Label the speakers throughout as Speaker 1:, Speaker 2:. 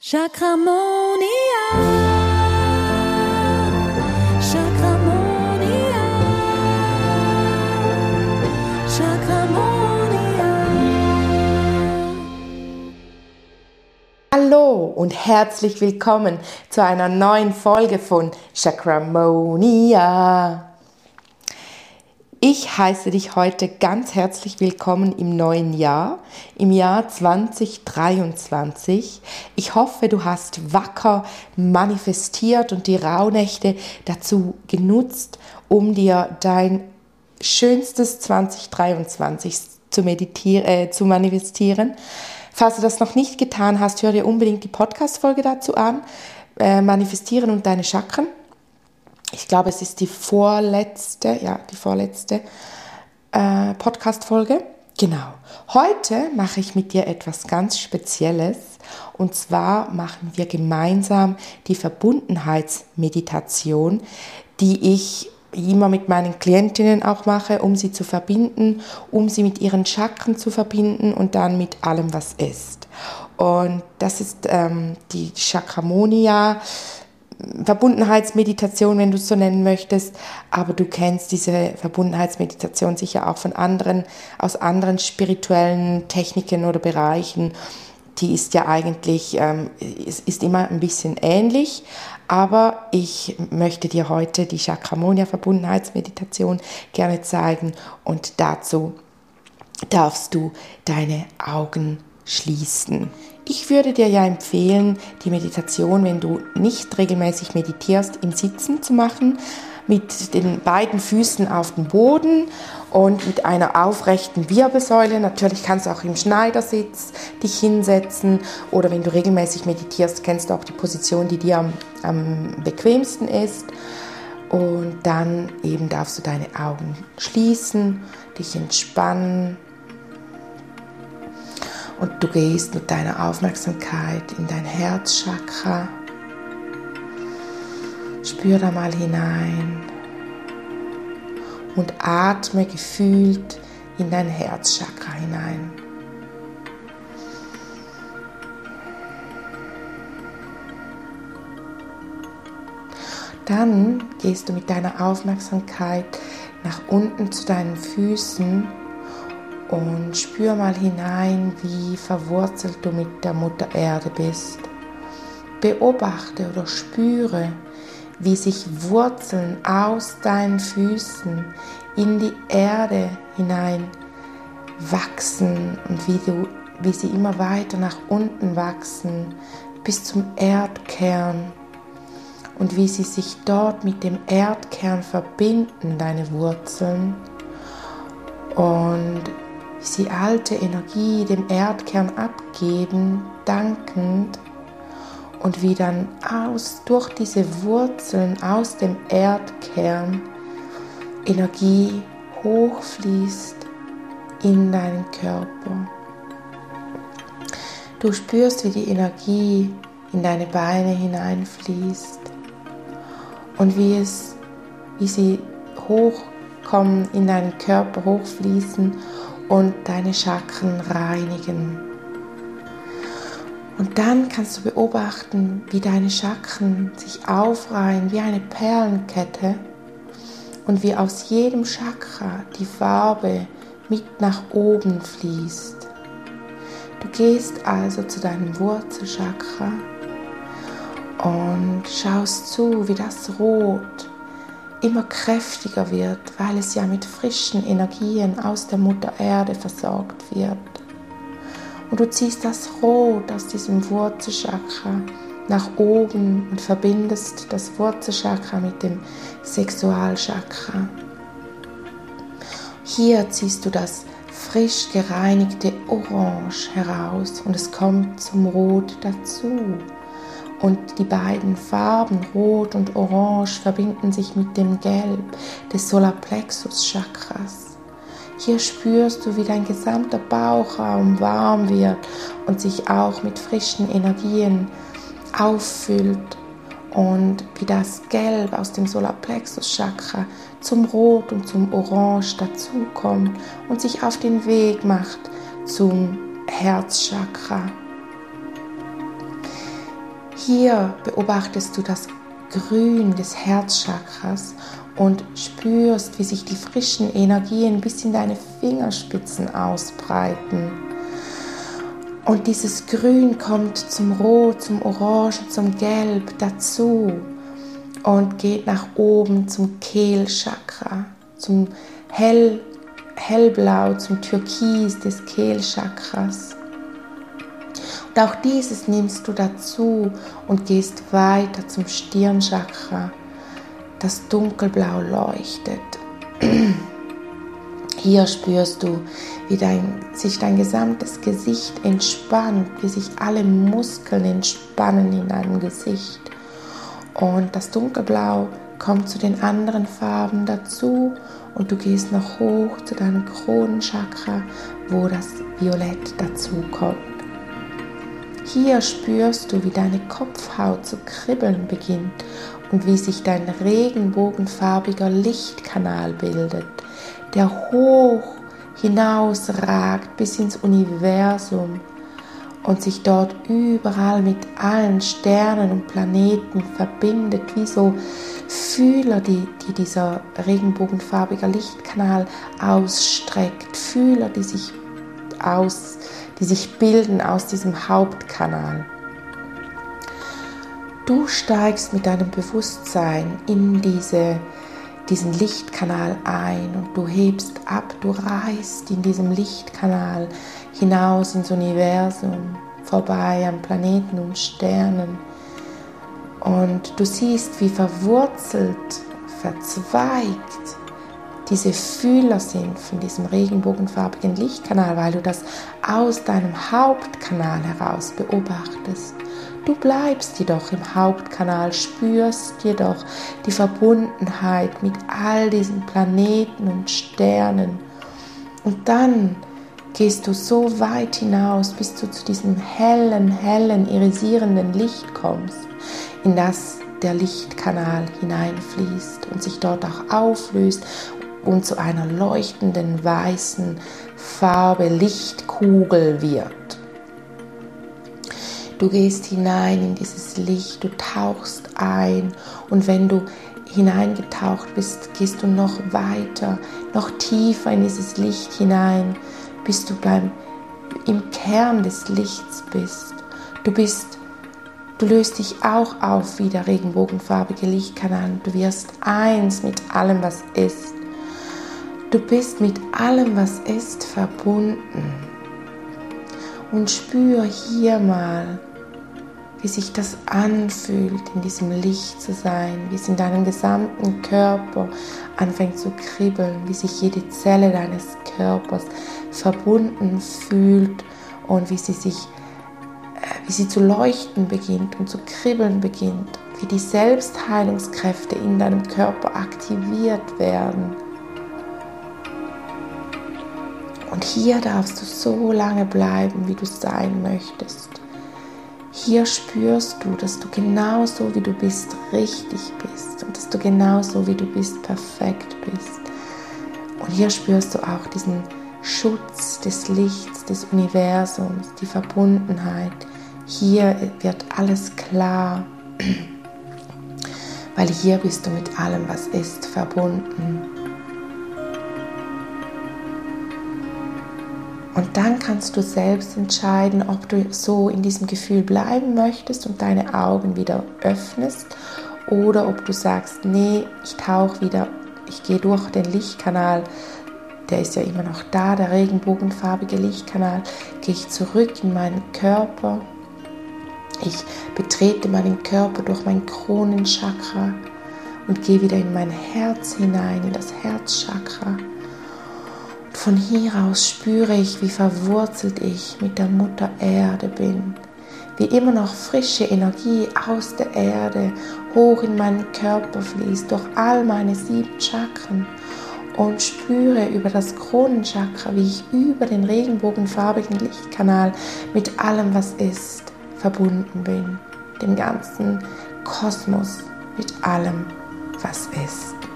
Speaker 1: Chakramonia. Chakramonia. Chakramonia.
Speaker 2: Hallo und herzlich willkommen zu einer neuen Folge von Chakramonia. Ich heiße dich heute ganz herzlich willkommen im neuen Jahr, im Jahr 2023. Ich hoffe, du hast wacker manifestiert und die Rauhnächte dazu genutzt, um dir dein schönstes 2023 zu, äh, zu manifestieren. Falls du das noch nicht getan hast, hör dir unbedingt die Podcast-Folge dazu an. Äh, manifestieren und deine Chakren ich glaube, es ist die vorletzte, ja, die vorletzte äh, Podcast-Folge. Genau. Heute mache ich mit dir etwas ganz Spezielles. Und zwar machen wir gemeinsam die Verbundenheitsmeditation, die ich immer mit meinen Klientinnen auch mache, um sie zu verbinden, um sie mit ihren Chakren zu verbinden und dann mit allem, was ist. Und das ist ähm, die Chakramonia Verbundenheitsmeditation, wenn du es so nennen möchtest, aber du kennst diese Verbundenheitsmeditation sicher auch von anderen, aus anderen spirituellen Techniken oder Bereichen. Die ist ja eigentlich, ähm, ist, ist immer ein bisschen ähnlich, aber ich möchte dir heute die Chakramonia Verbundenheitsmeditation gerne zeigen. Und dazu darfst du deine Augen schließen. Ich würde dir ja empfehlen, die Meditation, wenn du nicht regelmäßig meditierst, im Sitzen zu machen, mit den beiden Füßen auf dem Boden und mit einer aufrechten Wirbelsäule. Natürlich kannst du auch im Schneidersitz dich hinsetzen oder wenn du regelmäßig meditierst, kennst du auch die Position, die dir am, am bequemsten ist. Und dann eben darfst du deine Augen schließen, dich entspannen und du gehst mit deiner Aufmerksamkeit in dein Herzchakra. Spür da mal hinein und atme gefühlt in dein Herzchakra hinein. Dann gehst du mit deiner Aufmerksamkeit nach unten zu deinen Füßen und spür mal hinein, wie verwurzelt du mit der Mutter Erde bist. Beobachte oder spüre, wie sich Wurzeln aus deinen Füßen in die Erde hinein wachsen und wie, du, wie sie immer weiter nach unten wachsen bis zum Erdkern und wie sie sich dort mit dem Erdkern verbinden, deine Wurzeln. Und sie alte Energie dem Erdkern abgeben, dankend und wie dann aus, durch diese Wurzeln aus dem Erdkern Energie hochfließt in deinen Körper. Du spürst, wie die Energie in deine Beine hineinfließt und wie es, wie sie hochkommen, in deinen Körper hochfließen und deine Chakren reinigen. Und dann kannst du beobachten, wie deine Chakren sich aufreihen wie eine Perlenkette und wie aus jedem Chakra die Farbe mit nach oben fließt. Du gehst also zu deinem Wurzelchakra und schaust zu, wie das Rot immer kräftiger wird, weil es ja mit frischen Energien aus der Mutter Erde versorgt wird. Und du ziehst das Rot aus diesem Wurzelchakra nach oben und verbindest das Wurzelchakra mit dem Sexualchakra. Hier ziehst du das frisch gereinigte Orange heraus und es kommt zum Rot dazu. Und die beiden Farben Rot und Orange verbinden sich mit dem Gelb des Solarplexus Chakras. Hier spürst du, wie dein gesamter Bauchraum warm wird und sich auch mit frischen Energien auffüllt und wie das Gelb aus dem Solarplexus Chakra zum Rot und zum Orange dazukommt und sich auf den Weg macht zum Herzchakra. Hier beobachtest du das Grün des Herzchakras und spürst, wie sich die frischen Energien bis in deine Fingerspitzen ausbreiten. Und dieses Grün kommt zum Rot, zum Orange, zum Gelb dazu und geht nach oben zum Kehlchakra, zum Hell, Hellblau, zum Türkis des Kehlchakras. Auch dieses nimmst du dazu und gehst weiter zum Stirnchakra, das dunkelblau leuchtet. Hier spürst du, wie dein, sich dein gesamtes Gesicht entspannt, wie sich alle Muskeln entspannen in deinem Gesicht. Und das Dunkelblau kommt zu den anderen Farben dazu und du gehst noch hoch zu deinem Kronenchakra, wo das Violett dazu kommt. Hier spürst du, wie deine Kopfhaut zu kribbeln beginnt und wie sich dein regenbogenfarbiger Lichtkanal bildet, der hoch hinausragt bis ins Universum und sich dort überall mit allen Sternen und Planeten verbindet, wie so Fühler, die, die dieser regenbogenfarbige Lichtkanal ausstreckt, Fühler, die sich aus, die sich bilden aus diesem Hauptkanal. Du steigst mit deinem Bewusstsein in diese, diesen Lichtkanal ein und du hebst ab, du reist in diesem Lichtkanal hinaus ins Universum, vorbei an Planeten und Sternen. Und du siehst, wie verwurzelt, verzweigt diese Fühler sind von diesem regenbogenfarbigen Lichtkanal, weil du das aus deinem Hauptkanal heraus beobachtest. Du bleibst jedoch im Hauptkanal, spürst jedoch die Verbundenheit mit all diesen Planeten und Sternen. Und dann gehst du so weit hinaus, bis du zu diesem hellen, hellen, irisierenden Licht kommst, in das der Lichtkanal hineinfließt und sich dort auch auflöst und zu einer leuchtenden weißen Farbe Lichtkugel wird. Du gehst hinein in dieses Licht, du tauchst ein und wenn du hineingetaucht bist, gehst du noch weiter, noch tiefer in dieses Licht hinein, bis du beim, im Kern des Lichts bist. Du bist, du löst dich auch auf wie der regenbogenfarbige Lichtkanal. Du wirst eins mit allem, was ist. Du bist mit allem, was ist, verbunden. Und spür hier mal, wie sich das anfühlt, in diesem Licht zu sein, wie es in deinem gesamten Körper anfängt zu kribbeln, wie sich jede Zelle deines Körpers verbunden fühlt und wie sie sich, äh, wie sie zu leuchten beginnt und zu kribbeln beginnt, wie die Selbstheilungskräfte in deinem Körper aktiviert werden. Und hier darfst du so lange bleiben, wie du sein möchtest. Hier spürst du, dass du genauso wie du bist richtig bist und dass du genauso wie du bist perfekt bist. Und hier spürst du auch diesen Schutz des Lichts, des Universums, die Verbundenheit. Hier wird alles klar, weil hier bist du mit allem, was ist, verbunden. Und dann kannst du selbst entscheiden, ob du so in diesem Gefühl bleiben möchtest und deine Augen wieder öffnest oder ob du sagst, nee, ich tauche wieder, ich gehe durch den Lichtkanal, der ist ja immer noch da, der regenbogenfarbige Lichtkanal, gehe ich zurück in meinen Körper. Ich betrete meinen Körper durch mein Kronenchakra und gehe wieder in mein Herz hinein, in das Herzchakra. Von hier aus spüre ich, wie verwurzelt ich mit der Mutter Erde bin, wie immer noch frische Energie aus der Erde hoch in meinen Körper fließt, durch all meine sieben Chakren und spüre über das Kronenchakra, wie ich über den regenbogenfarbigen Lichtkanal mit allem, was ist, verbunden bin, dem ganzen Kosmos mit allem, was ist.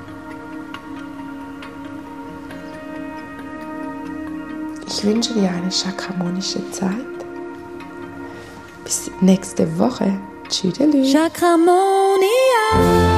Speaker 2: Ich wünsche dir eine chakramonische Zeit. Bis nächste Woche. Tschüdelü.
Speaker 1: Chakramonia.